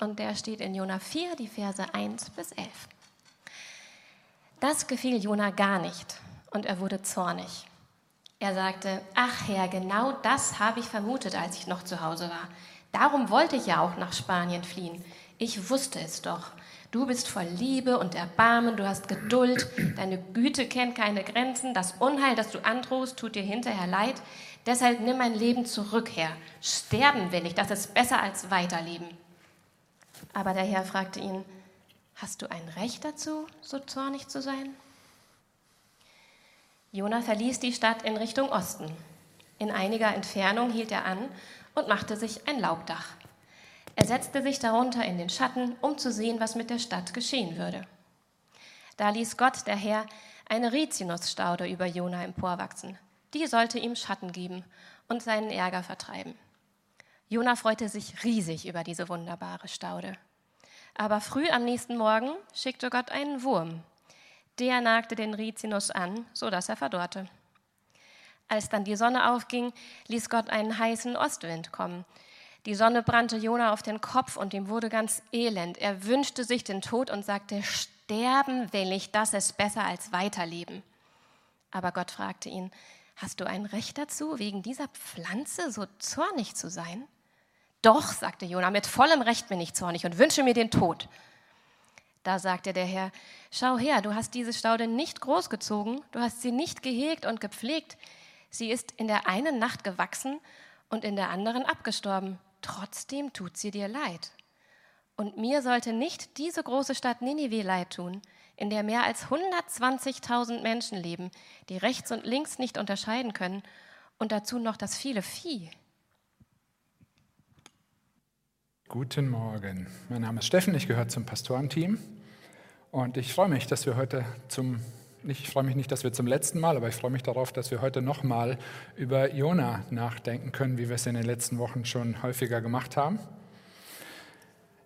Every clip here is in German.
und der steht in Jona 4, die Verse 1 bis 11. Das gefiel Jona gar nicht und er wurde zornig. Er sagte, ach Herr, genau das habe ich vermutet, als ich noch zu Hause war. Darum wollte ich ja auch nach Spanien fliehen. Ich wusste es doch. Du bist voll Liebe und Erbarmen, du hast Geduld, deine Güte kennt keine Grenzen, das Unheil, das du androhst, tut dir hinterher leid. Deshalb nimm mein Leben zurück, Herr. Sterben will ich, das ist besser als weiterleben. Aber der Herr fragte ihn, hast du ein Recht dazu, so zornig zu sein? Jona verließ die Stadt in Richtung Osten. In einiger Entfernung hielt er an und machte sich ein Laubdach. Er setzte sich darunter in den Schatten, um zu sehen, was mit der Stadt geschehen würde. Da ließ Gott, der Herr, eine Rizinusstaude über Jona emporwachsen. Die sollte ihm Schatten geben und seinen Ärger vertreiben. Jona freute sich riesig über diese wunderbare Staude. Aber früh am nächsten Morgen schickte Gott einen Wurm. Der nagte den Rizinus an, so dass er verdorrte. Als dann die Sonne aufging, ließ Gott einen heißen Ostwind kommen. Die Sonne brannte Jona auf den Kopf und ihm wurde ganz elend. Er wünschte sich den Tod und sagte, sterben will ich, das ist besser als weiterleben. Aber Gott fragte ihn, hast du ein Recht dazu, wegen dieser Pflanze so zornig zu sein? Doch, sagte Jona, mit vollem Recht bin ich zornig und wünsche mir den Tod. Da sagte der Herr, schau her, du hast diese Staude nicht großgezogen, du hast sie nicht gehegt und gepflegt. Sie ist in der einen Nacht gewachsen und in der anderen abgestorben. Trotzdem tut sie dir leid. Und mir sollte nicht diese große Stadt Ninive leid tun, in der mehr als 120.000 Menschen leben, die rechts und links nicht unterscheiden können und dazu noch das viele Vieh. Guten Morgen. Mein Name ist Steffen, ich gehöre zum Pastorenteam und ich freue mich, dass wir heute zum ich freue mich nicht, dass wir zum letzten Mal, aber ich freue mich darauf, dass wir heute nochmal über Jona nachdenken können, wie wir es in den letzten Wochen schon häufiger gemacht haben.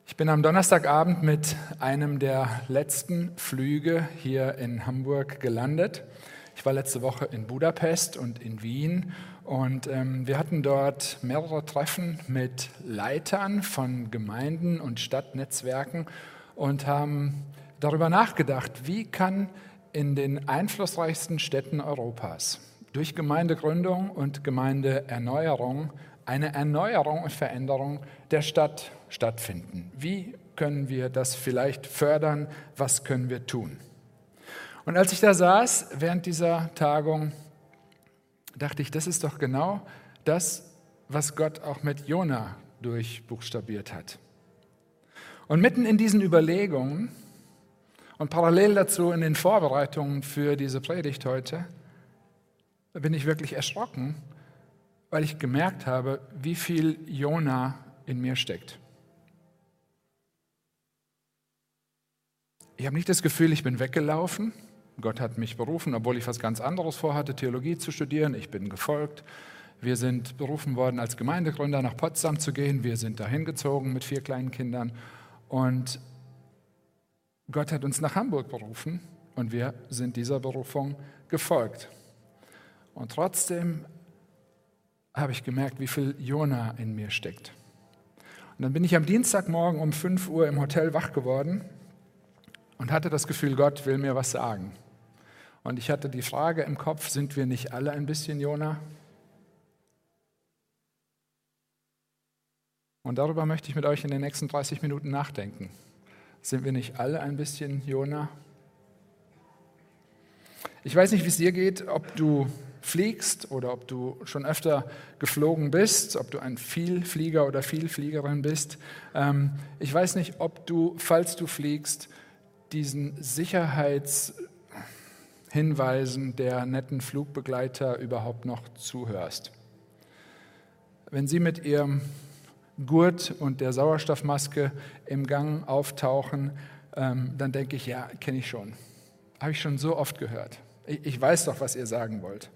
Ich bin am Donnerstagabend mit einem der letzten Flüge hier in Hamburg gelandet. Ich war letzte Woche in Budapest und in Wien und ähm, wir hatten dort mehrere Treffen mit Leitern von Gemeinden und Stadtnetzwerken und haben darüber nachgedacht, wie kann in den einflussreichsten Städten Europas durch Gemeindegründung und Gemeindeerneuerung eine Erneuerung und Veränderung der Stadt stattfinden. Wie können wir das vielleicht fördern? Was können wir tun? Und als ich da saß während dieser Tagung, dachte ich, das ist doch genau das, was Gott auch mit Jona durchbuchstabiert hat. Und mitten in diesen Überlegungen und parallel dazu in den Vorbereitungen für diese Predigt heute bin ich wirklich erschrocken, weil ich gemerkt habe, wie viel Jona in mir steckt. Ich habe nicht das Gefühl, ich bin weggelaufen, Gott hat mich berufen, obwohl ich was ganz anderes vorhatte, Theologie zu studieren. Ich bin gefolgt. Wir sind berufen worden, als Gemeindegründer nach Potsdam zu gehen. Wir sind dahin gezogen mit vier kleinen Kindern. Und Gott hat uns nach Hamburg berufen und wir sind dieser Berufung gefolgt. Und trotzdem habe ich gemerkt, wie viel Jona in mir steckt. Und dann bin ich am Dienstagmorgen um 5 Uhr im Hotel wach geworden und hatte das Gefühl, Gott will mir was sagen. Und ich hatte die Frage im Kopf, sind wir nicht alle ein bisschen Jona? Und darüber möchte ich mit euch in den nächsten 30 Minuten nachdenken. Sind wir nicht alle ein bisschen Jona? Ich weiß nicht, wie es dir geht, ob du fliegst oder ob du schon öfter geflogen bist, ob du ein Vielflieger oder Vielfliegerin bist. Ähm, ich weiß nicht, ob du, falls du fliegst, diesen Sicherheits Hinweisen der netten Flugbegleiter überhaupt noch zuhörst. Wenn sie mit ihrem Gurt und der Sauerstoffmaske im Gang auftauchen, ähm, dann denke ich, ja, kenne ich schon. Habe ich schon so oft gehört. Ich weiß doch, was ihr sagen wollt.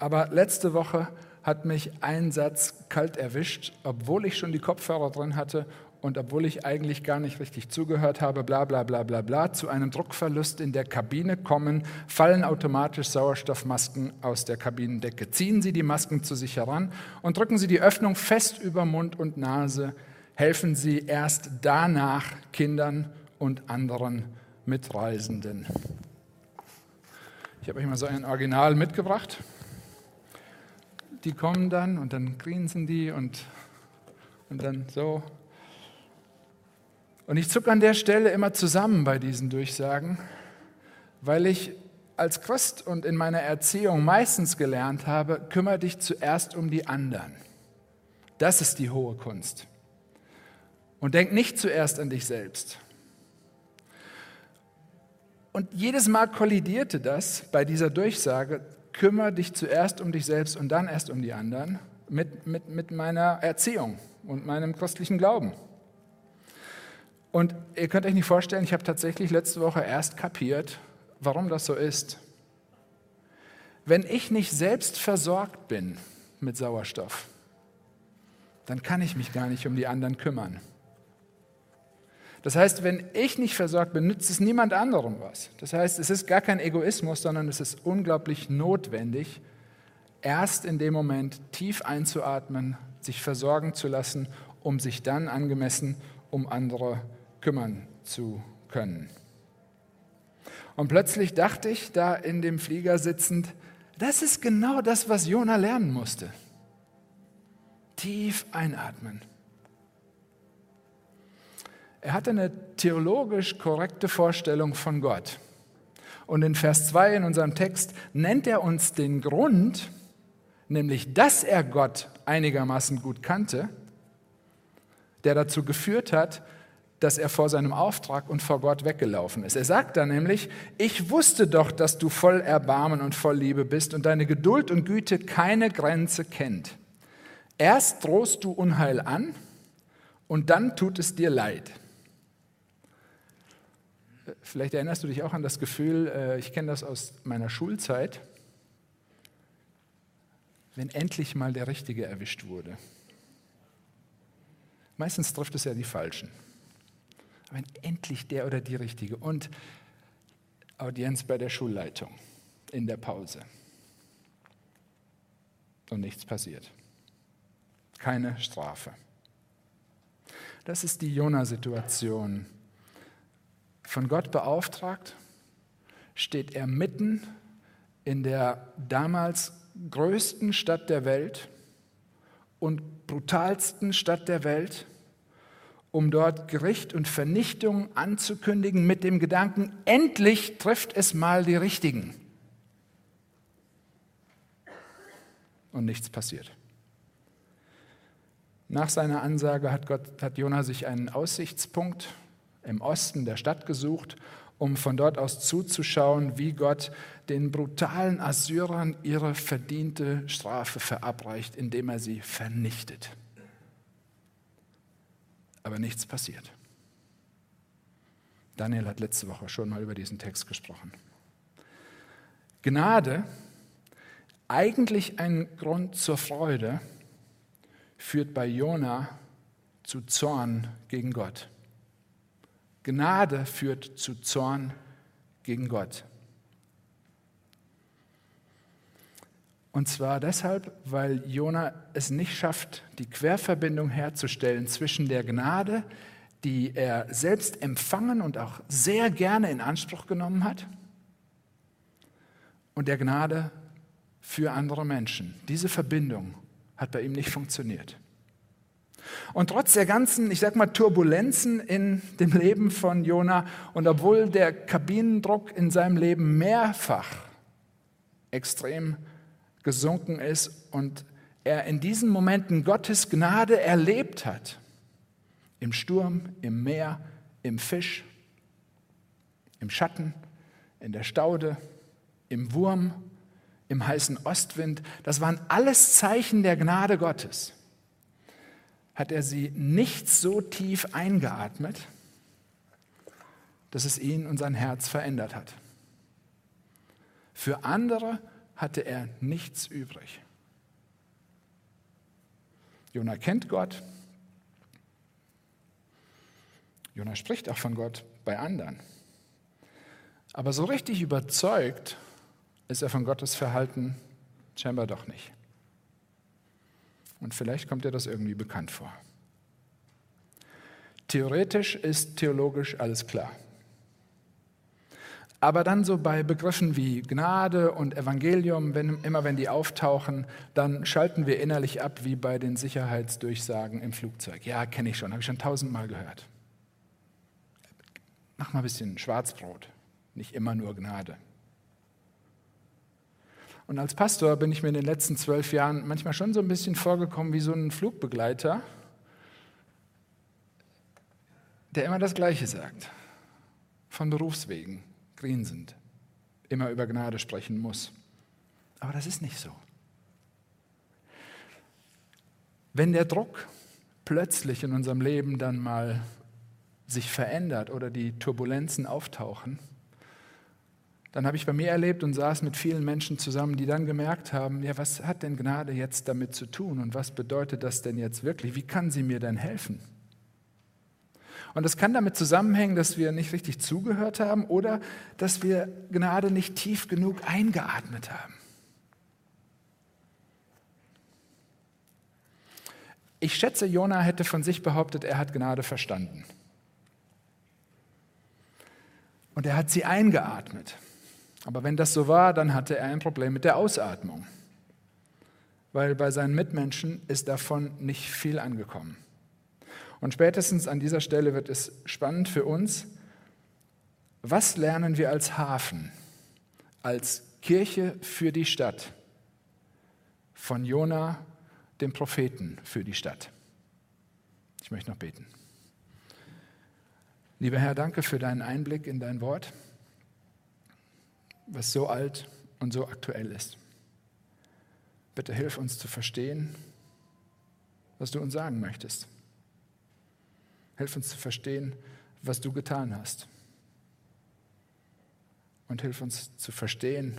Aber letzte Woche hat mich ein Satz kalt erwischt, obwohl ich schon die Kopfhörer drin hatte und obwohl ich eigentlich gar nicht richtig zugehört habe, bla bla bla bla bla, zu einem Druckverlust in der Kabine kommen, fallen automatisch Sauerstoffmasken aus der Kabinendecke. Ziehen Sie die Masken zu sich heran und drücken Sie die Öffnung fest über Mund und Nase helfen sie erst danach Kindern und anderen Mitreisenden. Ich habe euch mal so ein Original mitgebracht. Die kommen dann und dann grinsen die und, und dann so. Und ich zucke an der Stelle immer zusammen bei diesen Durchsagen, weil ich als Christ und in meiner Erziehung meistens gelernt habe, kümmere dich zuerst um die anderen. Das ist die hohe Kunst. Und denk nicht zuerst an dich selbst. Und jedes Mal kollidierte das bei dieser Durchsage, kümmere dich zuerst um dich selbst und dann erst um die anderen, mit, mit, mit meiner Erziehung und meinem christlichen Glauben. Und ihr könnt euch nicht vorstellen, ich habe tatsächlich letzte Woche erst kapiert, warum das so ist. Wenn ich nicht selbst versorgt bin mit Sauerstoff, dann kann ich mich gar nicht um die anderen kümmern. Das heißt, wenn ich nicht versorgt bin, nützt es niemand anderem was. Das heißt, es ist gar kein Egoismus, sondern es ist unglaublich notwendig, erst in dem Moment tief einzuatmen, sich versorgen zu lassen, um sich dann angemessen um andere kümmern zu können. Und plötzlich dachte ich, da in dem Flieger sitzend, das ist genau das, was Jona lernen musste. Tief einatmen. Er hatte eine theologisch korrekte Vorstellung von Gott. Und in Vers 2 in unserem Text nennt er uns den Grund, nämlich dass er Gott einigermaßen gut kannte, der dazu geführt hat, dass er vor seinem Auftrag und vor Gott weggelaufen ist. Er sagt da nämlich, ich wusste doch, dass du voll Erbarmen und voll Liebe bist und deine Geduld und Güte keine Grenze kennt. Erst drohst du Unheil an und dann tut es dir leid. Vielleicht erinnerst du dich auch an das Gefühl, äh, ich kenne das aus meiner Schulzeit, wenn endlich mal der Richtige erwischt wurde. Meistens trifft es ja die Falschen wenn endlich der oder die Richtige. Und Audienz bei der Schulleitung in der Pause. Und nichts passiert. Keine Strafe. Das ist die Jona-Situation. Von Gott beauftragt, steht er mitten in der damals größten Stadt der Welt und brutalsten Stadt der Welt um dort Gericht und Vernichtung anzukündigen mit dem Gedanken, endlich trifft es mal die Richtigen. Und nichts passiert. Nach seiner Ansage hat, Gott, hat Jona sich einen Aussichtspunkt im Osten der Stadt gesucht, um von dort aus zuzuschauen, wie Gott den brutalen Assyrern ihre verdiente Strafe verabreicht, indem er sie vernichtet aber nichts passiert. Daniel hat letzte Woche schon mal über diesen Text gesprochen. Gnade, eigentlich ein Grund zur Freude, führt bei Jona zu Zorn gegen Gott. Gnade führt zu Zorn gegen Gott. Und zwar deshalb, weil Jona es nicht schafft, die Querverbindung herzustellen zwischen der Gnade, die er selbst empfangen und auch sehr gerne in Anspruch genommen hat, und der Gnade für andere Menschen. Diese Verbindung hat bei ihm nicht funktioniert. Und trotz der ganzen, ich sag mal, Turbulenzen in dem Leben von Jona und obwohl der Kabinendruck in seinem Leben mehrfach extrem gesunken ist und er in diesen Momenten Gottes Gnade erlebt hat. Im Sturm, im Meer, im Fisch, im Schatten, in der Staude, im Wurm, im heißen Ostwind. Das waren alles Zeichen der Gnade Gottes. Hat er sie nicht so tief eingeatmet, dass es ihn und sein Herz verändert hat. Für andere hatte er nichts übrig. Jona kennt Gott. Jona spricht auch von Gott bei anderen. Aber so richtig überzeugt ist er von Gottes Verhalten scheinbar doch nicht. Und vielleicht kommt dir das irgendwie bekannt vor. Theoretisch ist theologisch alles klar. Aber dann so bei Begriffen wie Gnade und Evangelium, wenn, immer wenn die auftauchen, dann schalten wir innerlich ab wie bei den Sicherheitsdurchsagen im Flugzeug. Ja, kenne ich schon, habe ich schon tausendmal gehört. Mach mal ein bisschen Schwarzbrot, nicht immer nur Gnade. Und als Pastor bin ich mir in den letzten zwölf Jahren manchmal schon so ein bisschen vorgekommen wie so ein Flugbegleiter, der immer das Gleiche sagt, von Berufswegen grinsend immer über Gnade sprechen muss. Aber das ist nicht so. Wenn der Druck plötzlich in unserem Leben dann mal sich verändert oder die Turbulenzen auftauchen, dann habe ich bei mir erlebt und saß mit vielen Menschen zusammen, die dann gemerkt haben, ja, was hat denn Gnade jetzt damit zu tun und was bedeutet das denn jetzt wirklich? Wie kann sie mir denn helfen? Und das kann damit zusammenhängen, dass wir nicht richtig zugehört haben oder dass wir Gnade nicht tief genug eingeatmet haben. Ich schätze, Jona hätte von sich behauptet, er hat Gnade verstanden. Und er hat sie eingeatmet. Aber wenn das so war, dann hatte er ein Problem mit der Ausatmung. Weil bei seinen Mitmenschen ist davon nicht viel angekommen. Und spätestens an dieser Stelle wird es spannend für uns. Was lernen wir als Hafen, als Kirche für die Stadt von Jona, dem Propheten für die Stadt? Ich möchte noch beten. Lieber Herr, danke für deinen Einblick in dein Wort, was so alt und so aktuell ist. Bitte hilf uns zu verstehen, was du uns sagen möchtest. Hilf uns zu verstehen, was du getan hast. Und hilf uns zu verstehen,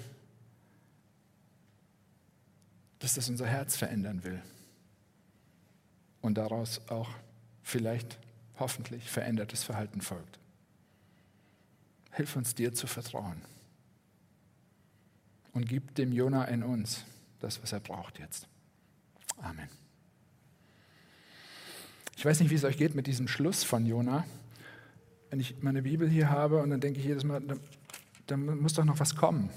dass das unser Herz verändern will. Und daraus auch vielleicht, hoffentlich, verändertes Verhalten folgt. Hilf uns dir zu vertrauen. Und gib dem Jona in uns das, was er braucht jetzt. Amen. Ich weiß nicht, wie es euch geht mit diesem Schluss von Jona. Wenn ich meine Bibel hier habe und dann denke ich jedes Mal, da, da muss doch noch was kommen.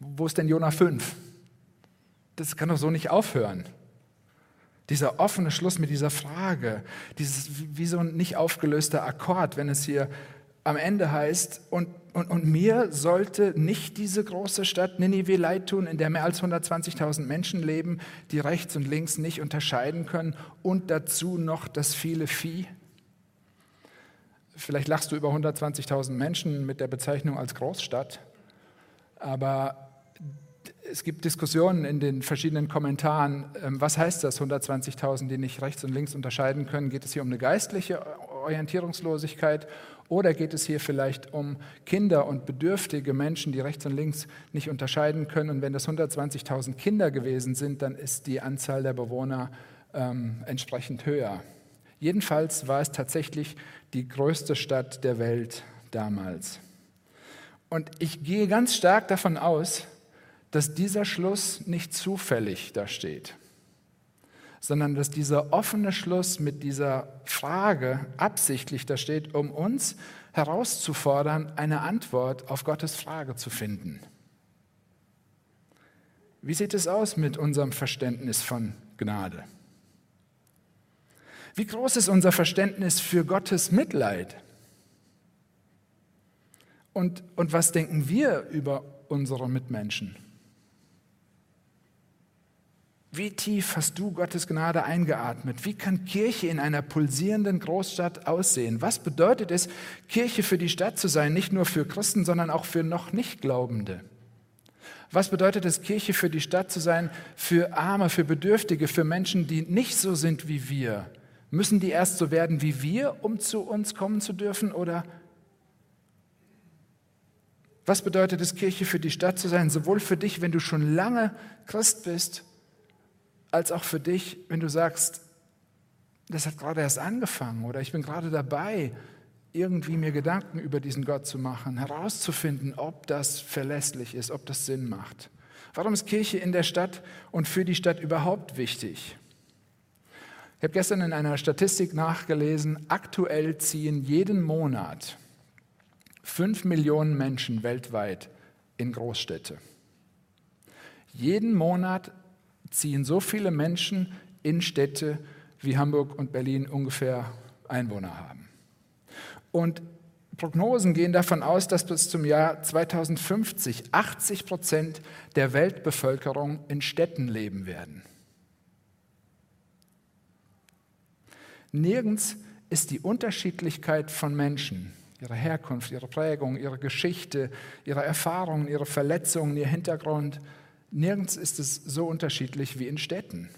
Wo ist denn Jona 5? Das kann doch so nicht aufhören. Dieser offene Schluss mit dieser Frage, dieses wie so ein nicht aufgelöster Akkord, wenn es hier am Ende heißt, und, und, und mir sollte nicht diese große Stadt Ninive leid tun, in der mehr als 120.000 Menschen leben, die rechts und links nicht unterscheiden können und dazu noch das viele Vieh. Vielleicht lachst du über 120.000 Menschen mit der Bezeichnung als Großstadt, aber es gibt Diskussionen in den verschiedenen Kommentaren. Ähm, was heißt das, 120.000, die nicht rechts und links unterscheiden können? Geht es hier um eine geistliche Orientierungslosigkeit oder geht es hier vielleicht um Kinder und bedürftige Menschen, die rechts und links nicht unterscheiden können? Und wenn das 120.000 Kinder gewesen sind, dann ist die Anzahl der Bewohner ähm, entsprechend höher. Jedenfalls war es tatsächlich die größte Stadt der Welt damals. Und ich gehe ganz stark davon aus, dass dieser Schluss nicht zufällig da steht sondern dass dieser offene Schluss mit dieser Frage absichtlich da steht, um uns herauszufordern, eine Antwort auf Gottes Frage zu finden. Wie sieht es aus mit unserem Verständnis von Gnade? Wie groß ist unser Verständnis für Gottes Mitleid? Und, und was denken wir über unsere Mitmenschen? Wie tief hast du Gottes Gnade eingeatmet? Wie kann Kirche in einer pulsierenden Großstadt aussehen? Was bedeutet es, Kirche für die Stadt zu sein, nicht nur für Christen, sondern auch für noch nicht Glaubende? Was bedeutet es, Kirche für die Stadt zu sein, für Arme, für Bedürftige, für Menschen, die nicht so sind wie wir? Müssen die erst so werden wie wir, um zu uns kommen zu dürfen? Oder was bedeutet es, Kirche für die Stadt zu sein, sowohl für dich, wenn du schon lange Christ bist, als auch für dich, wenn du sagst, das hat gerade erst angefangen oder ich bin gerade dabei, irgendwie mir Gedanken über diesen Gott zu machen, herauszufinden, ob das verlässlich ist, ob das Sinn macht. Warum ist Kirche in der Stadt und für die Stadt überhaupt wichtig? Ich habe gestern in einer Statistik nachgelesen, aktuell ziehen jeden Monat fünf Millionen Menschen weltweit in Großstädte. Jeden Monat ziehen so viele Menschen in Städte, wie Hamburg und Berlin ungefähr Einwohner haben. Und Prognosen gehen davon aus, dass bis zum Jahr 2050 80 Prozent der Weltbevölkerung in Städten leben werden. Nirgends ist die Unterschiedlichkeit von Menschen, ihre Herkunft, ihre Prägung, ihre Geschichte, ihre Erfahrungen, ihre Verletzungen, ihr Hintergrund, nirgends ist es so unterschiedlich wie in Städten.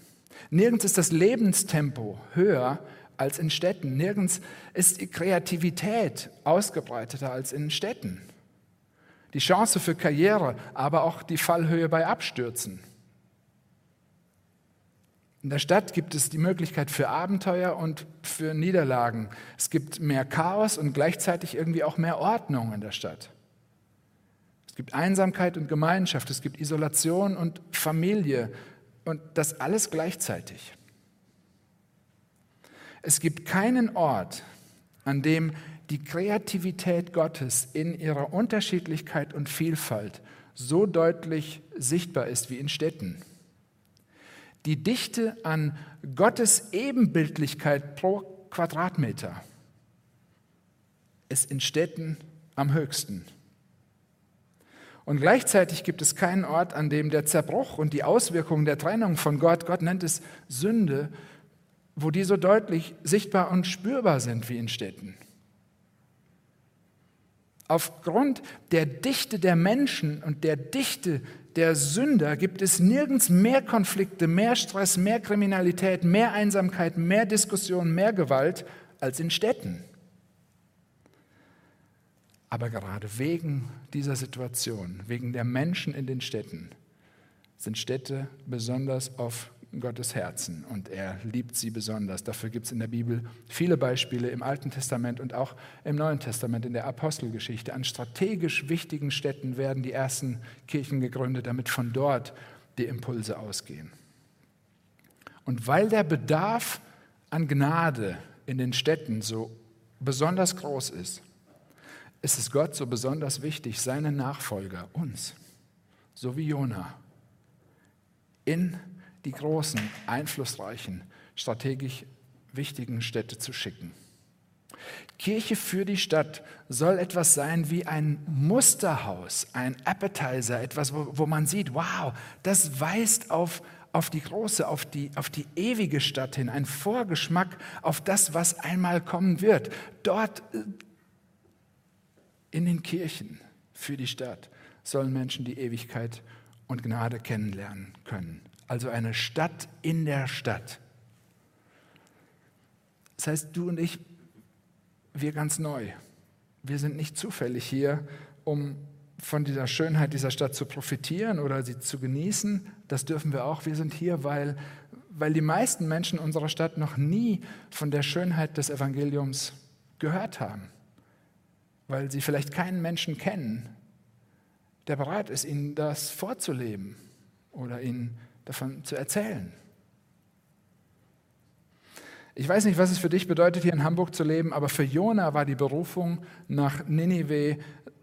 Nirgends ist das Lebenstempo höher als in Städten. Nirgends ist die Kreativität ausgebreiteter als in Städten. Die Chance für Karriere, aber auch die Fallhöhe bei Abstürzen. In der Stadt gibt es die Möglichkeit für Abenteuer und für Niederlagen. Es gibt mehr Chaos und gleichzeitig irgendwie auch mehr Ordnung in der Stadt. Es gibt Einsamkeit und Gemeinschaft, es gibt Isolation und Familie und das alles gleichzeitig. Es gibt keinen Ort, an dem die Kreativität Gottes in ihrer Unterschiedlichkeit und Vielfalt so deutlich sichtbar ist wie in Städten. Die Dichte an Gottes Ebenbildlichkeit pro Quadratmeter ist in Städten am höchsten. Und gleichzeitig gibt es keinen Ort, an dem der Zerbruch und die Auswirkungen der Trennung von Gott, Gott nennt es Sünde, wo die so deutlich sichtbar und spürbar sind wie in Städten. Aufgrund der Dichte der Menschen und der Dichte der Sünder gibt es nirgends mehr Konflikte, mehr Stress, mehr Kriminalität, mehr Einsamkeit, mehr Diskussion, mehr Gewalt als in Städten. Aber gerade wegen dieser Situation, wegen der Menschen in den Städten, sind Städte besonders auf Gottes Herzen und er liebt sie besonders. Dafür gibt es in der Bibel viele Beispiele im Alten Testament und auch im Neuen Testament in der Apostelgeschichte. An strategisch wichtigen Städten werden die ersten Kirchen gegründet, damit von dort die Impulse ausgehen. Und weil der Bedarf an Gnade in den Städten so besonders groß ist, ist es Gott so besonders wichtig, seine Nachfolger, uns, so wie Jona, in die großen, einflussreichen, strategisch wichtigen Städte zu schicken. Kirche für die Stadt soll etwas sein wie ein Musterhaus, ein Appetizer, etwas, wo, wo man sieht, wow, das weist auf, auf die große, auf die, auf die ewige Stadt hin, ein Vorgeschmack auf das, was einmal kommen wird. Dort in den Kirchen für die Stadt sollen Menschen die Ewigkeit und Gnade kennenlernen können also eine Stadt in der Stadt. Das heißt, du und ich, wir ganz neu. Wir sind nicht zufällig hier, um von dieser Schönheit dieser Stadt zu profitieren oder sie zu genießen. Das dürfen wir auch. Wir sind hier, weil, weil die meisten Menschen unserer Stadt noch nie von der Schönheit des Evangeliums gehört haben. Weil sie vielleicht keinen Menschen kennen, der bereit ist, ihnen das vorzuleben oder ihnen davon zu erzählen. Ich weiß nicht, was es für dich bedeutet, hier in Hamburg zu leben, aber für Jona war die Berufung nach Ninive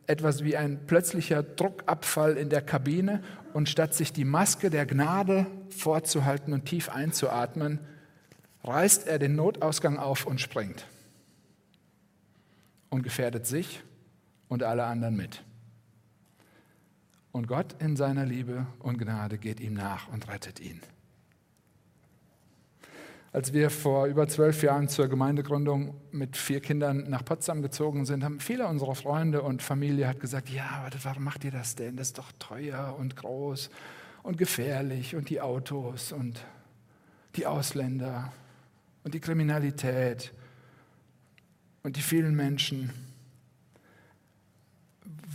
etwas wie ein plötzlicher Druckabfall in der Kabine und statt sich die Maske der Gnade vorzuhalten und tief einzuatmen, reißt er den Notausgang auf und springt und gefährdet sich und alle anderen mit. Und Gott in seiner Liebe und Gnade geht ihm nach und rettet ihn. Als wir vor über zwölf Jahren zur Gemeindegründung mit vier Kindern nach Potsdam gezogen sind, haben viele unserer Freunde und Familie hat gesagt, ja, warum macht ihr das denn? Das ist doch teuer und groß und gefährlich und die Autos und die Ausländer und die Kriminalität und die vielen Menschen.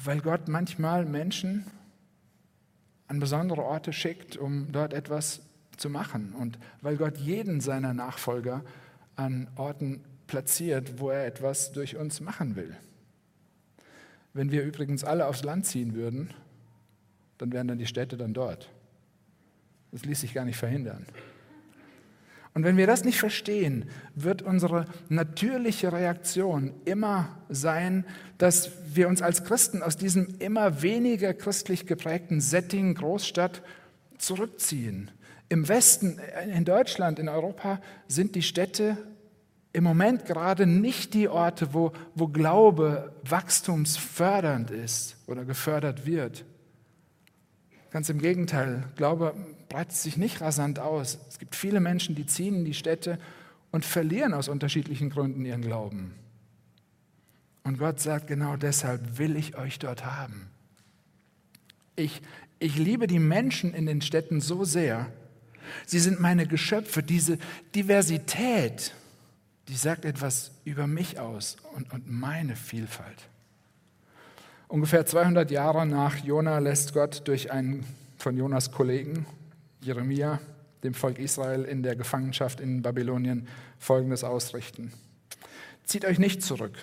Weil Gott manchmal Menschen an besondere Orte schickt, um dort etwas zu machen. Und weil Gott jeden seiner Nachfolger an Orten platziert, wo er etwas durch uns machen will. Wenn wir übrigens alle aufs Land ziehen würden, dann wären dann die Städte dann dort. Das ließ sich gar nicht verhindern. Und wenn wir das nicht verstehen, wird unsere natürliche Reaktion immer sein, dass wir uns als Christen aus diesem immer weniger christlich geprägten Setting Großstadt zurückziehen. Im Westen, in Deutschland, in Europa sind die Städte im Moment gerade nicht die Orte, wo, wo Glaube wachstumsfördernd ist oder gefördert wird. Ganz im Gegenteil, Glaube breitet sich nicht rasant aus. Es gibt viele Menschen, die ziehen in die Städte und verlieren aus unterschiedlichen Gründen ihren Glauben. Und Gott sagt, genau deshalb will ich euch dort haben. Ich, ich liebe die Menschen in den Städten so sehr. Sie sind meine Geschöpfe. Diese Diversität, die sagt etwas über mich aus und, und meine Vielfalt. Ungefähr 200 Jahre nach Jona lässt Gott durch einen von Jonas Kollegen, Jeremia, dem Volk Israel in der Gefangenschaft in Babylonien Folgendes ausrichten. Zieht euch nicht zurück,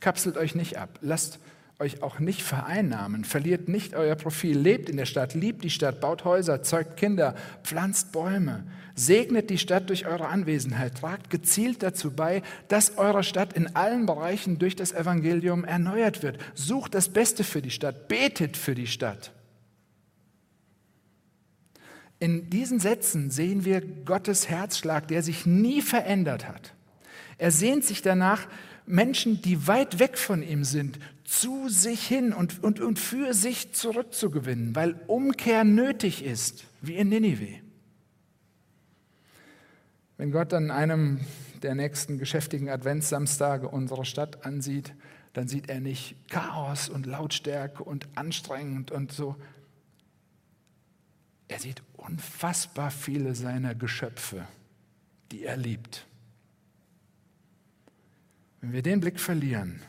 kapselt euch nicht ab, lasst euch auch nicht vereinnahmen, verliert nicht euer Profil, lebt in der Stadt, liebt die Stadt, baut Häuser, zeugt Kinder, pflanzt Bäume, segnet die Stadt durch eure Anwesenheit, tragt gezielt dazu bei, dass eure Stadt in allen Bereichen durch das Evangelium erneuert wird. Sucht das Beste für die Stadt, betet für die Stadt. In diesen Sätzen sehen wir Gottes Herzschlag, der sich nie verändert hat. Er sehnt sich danach, Menschen, die weit weg von ihm sind, zu sich hin und, und, und für sich zurückzugewinnen, weil Umkehr nötig ist, wie in Ninive. Wenn Gott an einem der nächsten geschäftigen Adventssamstage unsere Stadt ansieht, dann sieht er nicht Chaos und Lautstärke und anstrengend und so. Er sieht unfassbar viele seiner Geschöpfe, die er liebt. Wenn wir den Blick verlieren,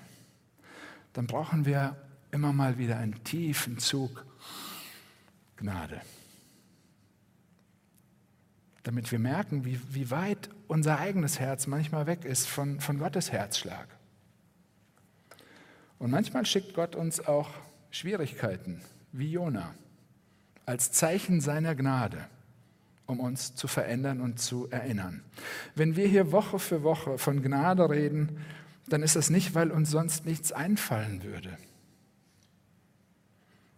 dann brauchen wir immer mal wieder einen tiefen Zug Gnade. Damit wir merken, wie, wie weit unser eigenes Herz manchmal weg ist von, von Gottes Herzschlag. Und manchmal schickt Gott uns auch Schwierigkeiten, wie Jona, als Zeichen seiner Gnade um uns zu verändern und zu erinnern. Wenn wir hier Woche für Woche von Gnade reden, dann ist das nicht, weil uns sonst nichts einfallen würde,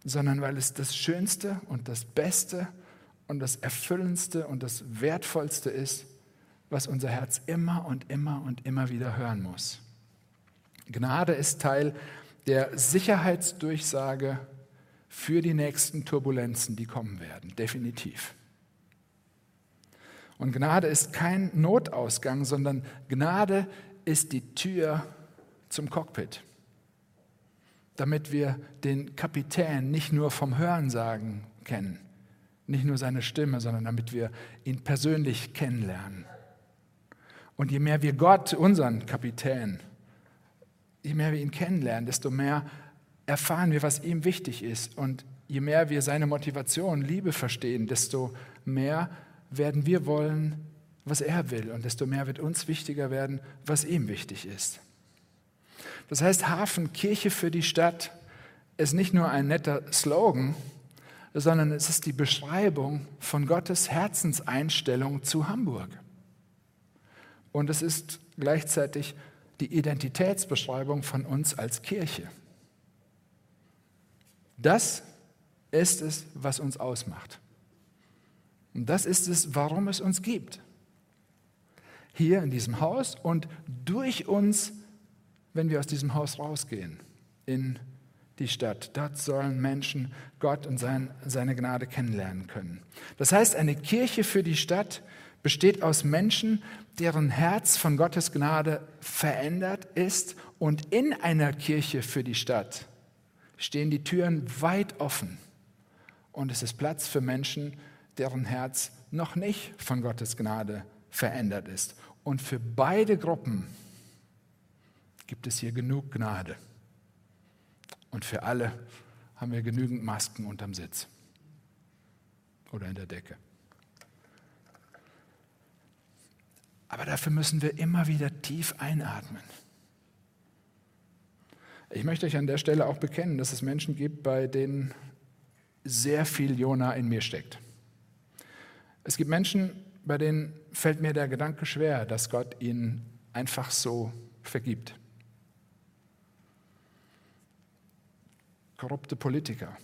sondern weil es das Schönste und das Beste und das Erfüllendste und das Wertvollste ist, was unser Herz immer und immer und immer wieder hören muss. Gnade ist Teil der Sicherheitsdurchsage für die nächsten Turbulenzen, die kommen werden, definitiv. Und Gnade ist kein Notausgang, sondern Gnade ist die Tür zum Cockpit, damit wir den Kapitän nicht nur vom Hörensagen kennen, nicht nur seine Stimme, sondern damit wir ihn persönlich kennenlernen. Und je mehr wir Gott, unseren Kapitän, je mehr wir ihn kennenlernen, desto mehr erfahren wir, was ihm wichtig ist. Und je mehr wir seine Motivation, Liebe verstehen, desto mehr werden wir wollen, was er will und desto mehr wird uns wichtiger werden, was ihm wichtig ist. Das heißt, Hafen, Kirche für die Stadt ist nicht nur ein netter Slogan, sondern es ist die Beschreibung von Gottes Herzenseinstellung zu Hamburg. Und es ist gleichzeitig die Identitätsbeschreibung von uns als Kirche. Das ist es, was uns ausmacht. Und das ist es, warum es uns gibt. Hier in diesem Haus und durch uns, wenn wir aus diesem Haus rausgehen, in die Stadt. Dort sollen Menschen Gott und sein, seine Gnade kennenlernen können. Das heißt, eine Kirche für die Stadt besteht aus Menschen, deren Herz von Gottes Gnade verändert ist. Und in einer Kirche für die Stadt stehen die Türen weit offen. Und es ist Platz für Menschen, deren Herz noch nicht von Gottes Gnade verändert ist. Und für beide Gruppen gibt es hier genug Gnade. Und für alle haben wir genügend Masken unterm Sitz oder in der Decke. Aber dafür müssen wir immer wieder tief einatmen. Ich möchte euch an der Stelle auch bekennen, dass es Menschen gibt, bei denen sehr viel Jona in mir steckt. Es gibt Menschen, bei denen fällt mir der Gedanke schwer, dass Gott ihnen einfach so vergibt. Korrupte Politiker,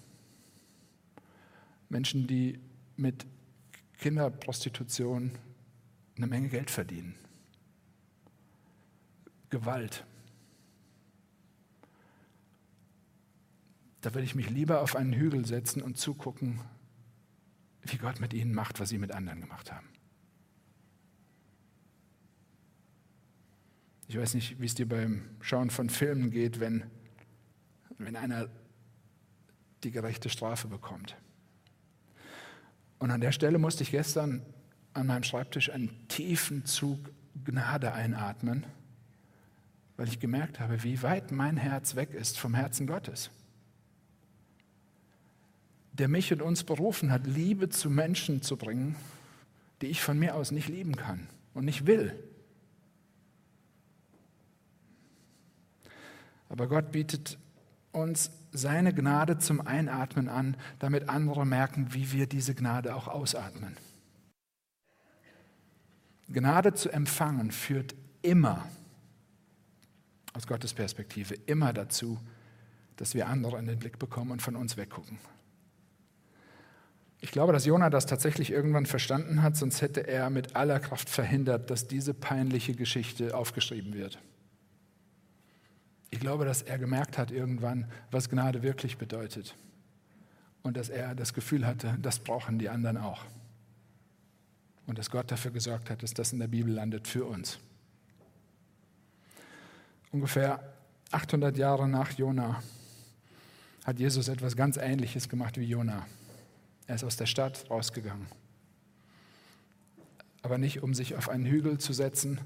Menschen, die mit Kinderprostitution eine Menge Geld verdienen, Gewalt. Da würde ich mich lieber auf einen Hügel setzen und zugucken, wie Gott mit ihnen macht, was sie mit anderen gemacht haben. Ich weiß nicht, wie es dir beim Schauen von Filmen geht, wenn, wenn einer die gerechte Strafe bekommt. Und an der Stelle musste ich gestern an meinem Schreibtisch einen tiefen Zug Gnade einatmen, weil ich gemerkt habe, wie weit mein Herz weg ist vom Herzen Gottes, der mich und uns berufen hat, Liebe zu Menschen zu bringen, die ich von mir aus nicht lieben kann und nicht will. Aber Gott bietet uns seine Gnade zum Einatmen an, damit andere merken, wie wir diese Gnade auch ausatmen. Gnade zu empfangen führt immer, aus Gottes Perspektive, immer dazu, dass wir andere in den Blick bekommen und von uns weggucken. Ich glaube, dass Jonah das tatsächlich irgendwann verstanden hat, sonst hätte er mit aller Kraft verhindert, dass diese peinliche Geschichte aufgeschrieben wird. Ich glaube, dass er gemerkt hat irgendwann, was Gnade wirklich bedeutet. Und dass er das Gefühl hatte, das brauchen die anderen auch. Und dass Gott dafür gesorgt hat, dass das in der Bibel landet für uns. Ungefähr 800 Jahre nach Jona hat Jesus etwas ganz Ähnliches gemacht wie Jona. Er ist aus der Stadt rausgegangen. Aber nicht, um sich auf einen Hügel zu setzen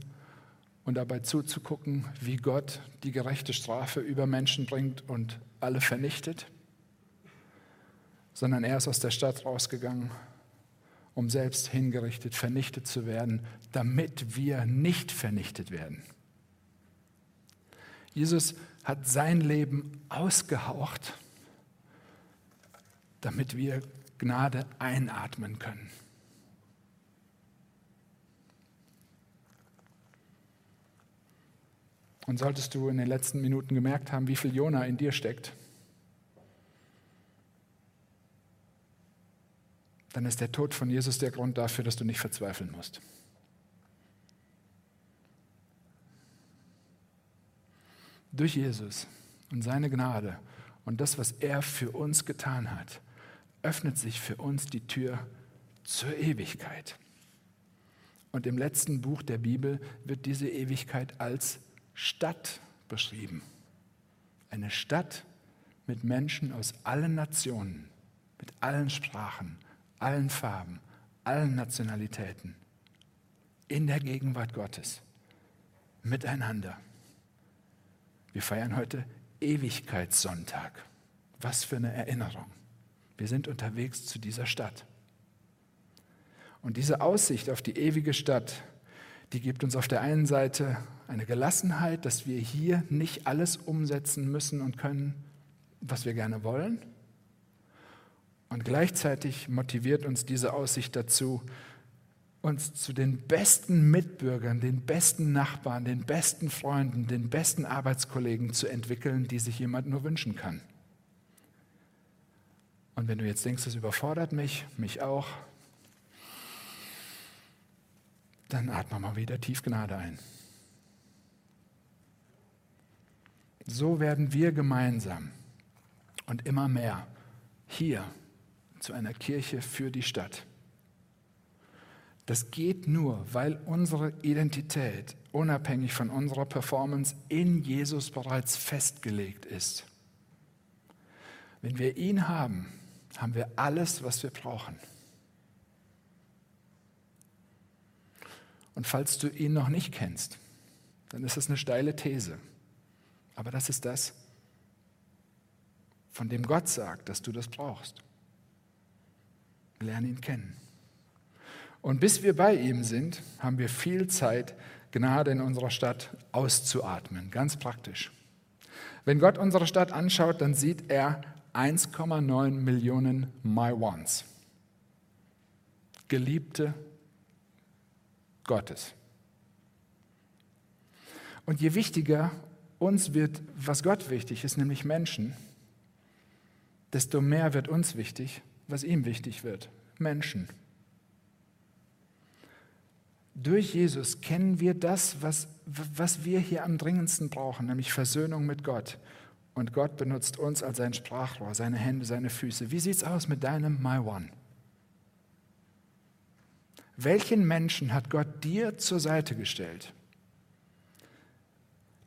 und dabei zuzugucken, wie Gott die gerechte Strafe über Menschen bringt und alle vernichtet, sondern er ist aus der Stadt rausgegangen, um selbst hingerichtet, vernichtet zu werden, damit wir nicht vernichtet werden. Jesus hat sein Leben ausgehaucht, damit wir Gnade einatmen können. Und solltest du in den letzten Minuten gemerkt haben, wie viel Jona in dir steckt, dann ist der Tod von Jesus der Grund dafür, dass du nicht verzweifeln musst. Durch Jesus und seine Gnade und das, was er für uns getan hat, öffnet sich für uns die Tür zur Ewigkeit. Und im letzten Buch der Bibel wird diese Ewigkeit als Stadt beschrieben. Eine Stadt mit Menschen aus allen Nationen, mit allen Sprachen, allen Farben, allen Nationalitäten, in der Gegenwart Gottes, miteinander. Wir feiern heute Ewigkeitssonntag. Was für eine Erinnerung. Wir sind unterwegs zu dieser Stadt. Und diese Aussicht auf die ewige Stadt die gibt uns auf der einen Seite eine Gelassenheit, dass wir hier nicht alles umsetzen müssen und können, was wir gerne wollen. Und gleichzeitig motiviert uns diese Aussicht dazu, uns zu den besten Mitbürgern, den besten Nachbarn, den besten Freunden, den besten Arbeitskollegen zu entwickeln, die sich jemand nur wünschen kann. Und wenn du jetzt denkst, das überfordert mich, mich auch, dann atmen wir mal wieder tief Gnade ein. So werden wir gemeinsam und immer mehr hier zu einer Kirche für die Stadt. Das geht nur, weil unsere Identität unabhängig von unserer Performance in Jesus bereits festgelegt ist. Wenn wir ihn haben, haben wir alles, was wir brauchen. Und falls du ihn noch nicht kennst, dann ist das eine steile These. Aber das ist das, von dem Gott sagt, dass du das brauchst. Lerne ihn kennen. Und bis wir bei ihm sind, haben wir viel Zeit, Gnade in unserer Stadt auszuatmen, ganz praktisch. Wenn Gott unsere Stadt anschaut, dann sieht er 1,9 Millionen My Ones. Geliebte Gottes. Und je wichtiger uns wird, was Gott wichtig ist, nämlich Menschen, desto mehr wird uns wichtig, was ihm wichtig wird, Menschen. Durch Jesus kennen wir das, was, was wir hier am dringendsten brauchen, nämlich Versöhnung mit Gott. Und Gott benutzt uns als sein Sprachrohr, seine Hände, seine Füße. Wie sieht es aus mit deinem My One? Welchen Menschen hat Gott dir zur Seite gestellt,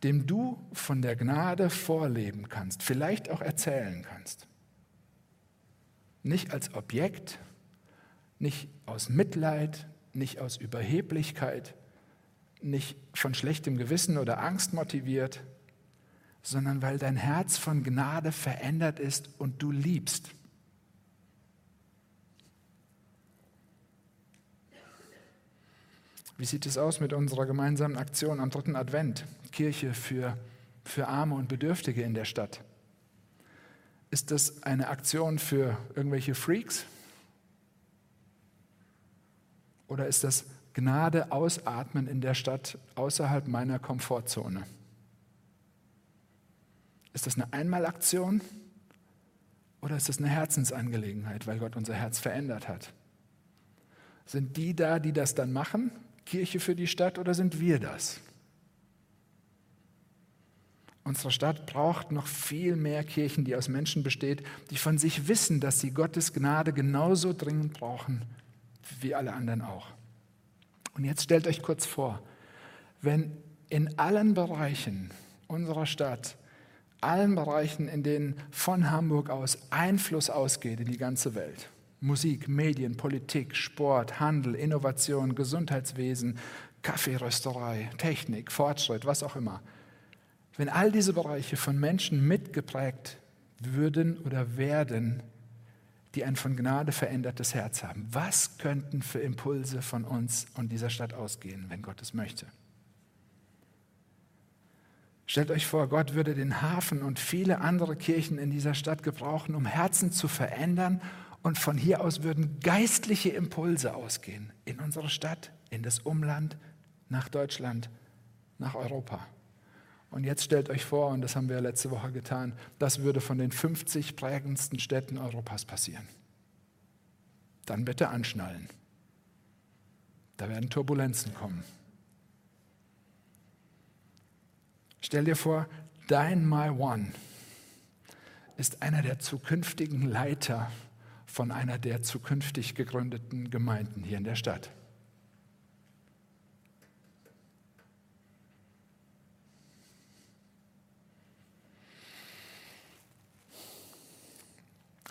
dem du von der Gnade vorleben kannst, vielleicht auch erzählen kannst? Nicht als Objekt, nicht aus Mitleid, nicht aus Überheblichkeit, nicht von schlechtem Gewissen oder Angst motiviert, sondern weil dein Herz von Gnade verändert ist und du liebst. Wie sieht es aus mit unserer gemeinsamen Aktion am dritten Advent? Kirche für, für Arme und Bedürftige in der Stadt. Ist das eine Aktion für irgendwelche Freaks? Oder ist das Gnade ausatmen in der Stadt außerhalb meiner Komfortzone? Ist das eine Einmalaktion oder ist das eine Herzensangelegenheit, weil Gott unser Herz verändert hat? Sind die da, die das dann machen, Kirche für die Stadt, oder sind wir das? Unsere Stadt braucht noch viel mehr Kirchen, die aus Menschen besteht, die von sich wissen, dass sie Gottes Gnade genauso dringend brauchen wie alle anderen auch. Und jetzt stellt euch kurz vor, wenn in allen Bereichen unserer Stadt, allen Bereichen, in denen von Hamburg aus Einfluss ausgeht in die ganze Welt, Musik, Medien, Politik, Sport, Handel, Innovation, Gesundheitswesen, Kaffeerösterei, Technik, Fortschritt, was auch immer, wenn all diese Bereiche von Menschen mitgeprägt würden oder werden, die ein von Gnade verändertes Herz haben, was könnten für Impulse von uns und dieser Stadt ausgehen, wenn Gott es möchte? Stellt euch vor, Gott würde den Hafen und viele andere Kirchen in dieser Stadt gebrauchen, um Herzen zu verändern und von hier aus würden geistliche Impulse ausgehen in unsere Stadt, in das Umland, nach Deutschland, nach Europa. Und jetzt stellt euch vor, und das haben wir letzte Woche getan, das würde von den 50 prägendsten Städten Europas passieren. Dann bitte anschnallen. Da werden Turbulenzen kommen. Stell dir vor, dein My One ist einer der zukünftigen Leiter von einer der zukünftig gegründeten Gemeinden hier in der Stadt.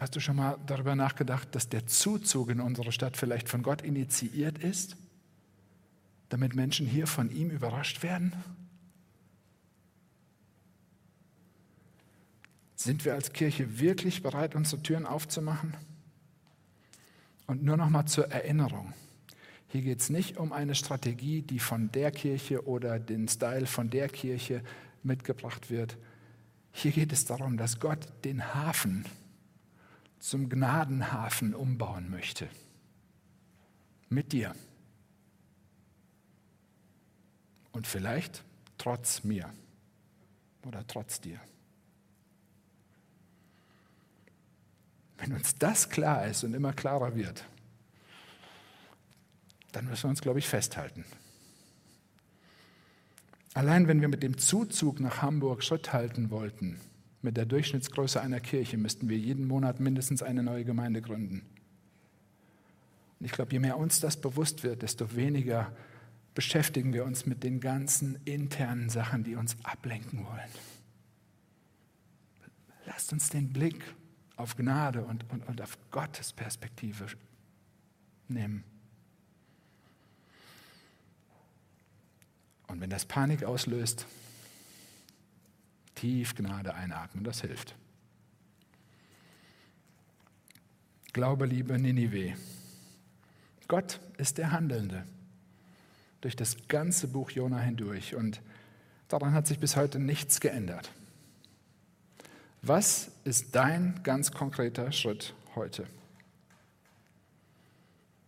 Hast du schon mal darüber nachgedacht, dass der Zuzug in unsere Stadt vielleicht von Gott initiiert ist, damit Menschen hier von ihm überrascht werden? Sind wir als Kirche wirklich bereit, unsere Türen aufzumachen? Und nur noch mal zur Erinnerung. Hier geht es nicht um eine Strategie, die von der Kirche oder den Style von der Kirche mitgebracht wird. Hier geht es darum, dass Gott den Hafen zum Gnadenhafen umbauen möchte. Mit dir. Und vielleicht trotz mir oder trotz dir. Wenn uns das klar ist und immer klarer wird, dann müssen wir uns, glaube ich, festhalten. Allein wenn wir mit dem Zuzug nach Hamburg Schritt halten wollten, mit der Durchschnittsgröße einer Kirche müssten wir jeden Monat mindestens eine neue Gemeinde gründen. Und ich glaube, je mehr uns das bewusst wird, desto weniger beschäftigen wir uns mit den ganzen internen Sachen, die uns ablenken wollen. Lasst uns den Blick auf Gnade und, und, und auf Gottes Perspektive nehmen. Und wenn das Panik auslöst, Tief Gnade einatmen, das hilft. Glaube, liebe Ninive. Gott ist der Handelnde durch das ganze Buch Jona hindurch und daran hat sich bis heute nichts geändert. Was ist dein ganz konkreter Schritt heute?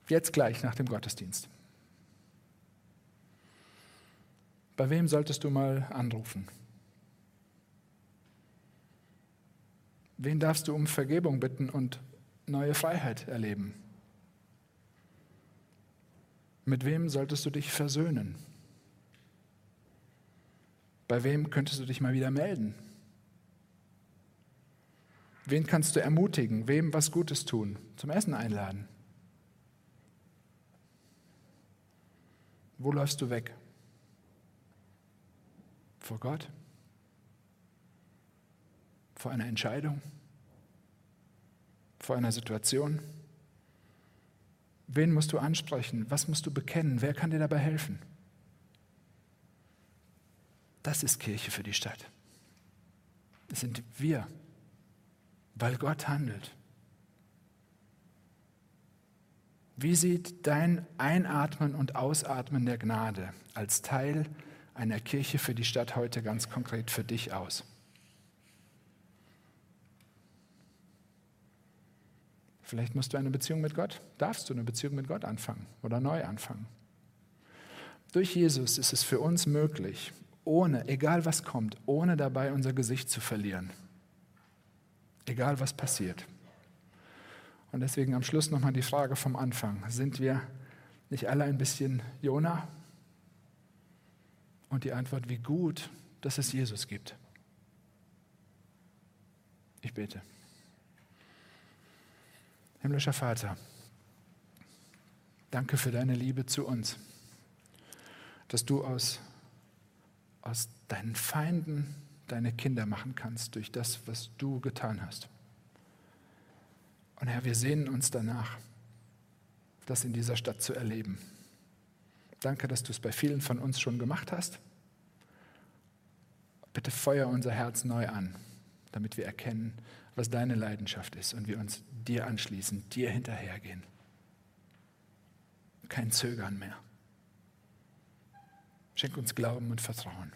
Jetzt gleich nach dem Gottesdienst. Bei wem solltest du mal anrufen? Wen darfst du um Vergebung bitten und neue Freiheit erleben? Mit wem solltest du dich versöhnen? Bei wem könntest du dich mal wieder melden? Wen kannst du ermutigen? Wem was Gutes tun? Zum Essen einladen? Wo läufst du weg? Vor Gott? Vor einer Entscheidung? Vor einer Situation? Wen musst du ansprechen? Was musst du bekennen? Wer kann dir dabei helfen? Das ist Kirche für die Stadt. Das sind wir, weil Gott handelt. Wie sieht dein Einatmen und Ausatmen der Gnade als Teil einer Kirche für die Stadt heute ganz konkret für dich aus? Vielleicht musst du eine Beziehung mit Gott, darfst du eine Beziehung mit Gott anfangen oder neu anfangen. Durch Jesus ist es für uns möglich, ohne, egal was kommt, ohne dabei unser Gesicht zu verlieren. Egal was passiert. Und deswegen am Schluss nochmal die Frage vom Anfang. Sind wir nicht alle ein bisschen Jona? Und die Antwort, wie gut, dass es Jesus gibt. Ich bete. Himmlischer Vater, danke für deine Liebe zu uns, dass du aus aus deinen Feinden deine Kinder machen kannst durch das, was du getan hast. Und Herr, wir sehnen uns danach, das in dieser Stadt zu erleben. Danke, dass du es bei vielen von uns schon gemacht hast. Bitte feuer unser Herz neu an, damit wir erkennen, was deine Leidenschaft ist und wir uns dir anschließen, dir hinterhergehen. Kein Zögern mehr. Schenk uns Glauben und Vertrauen.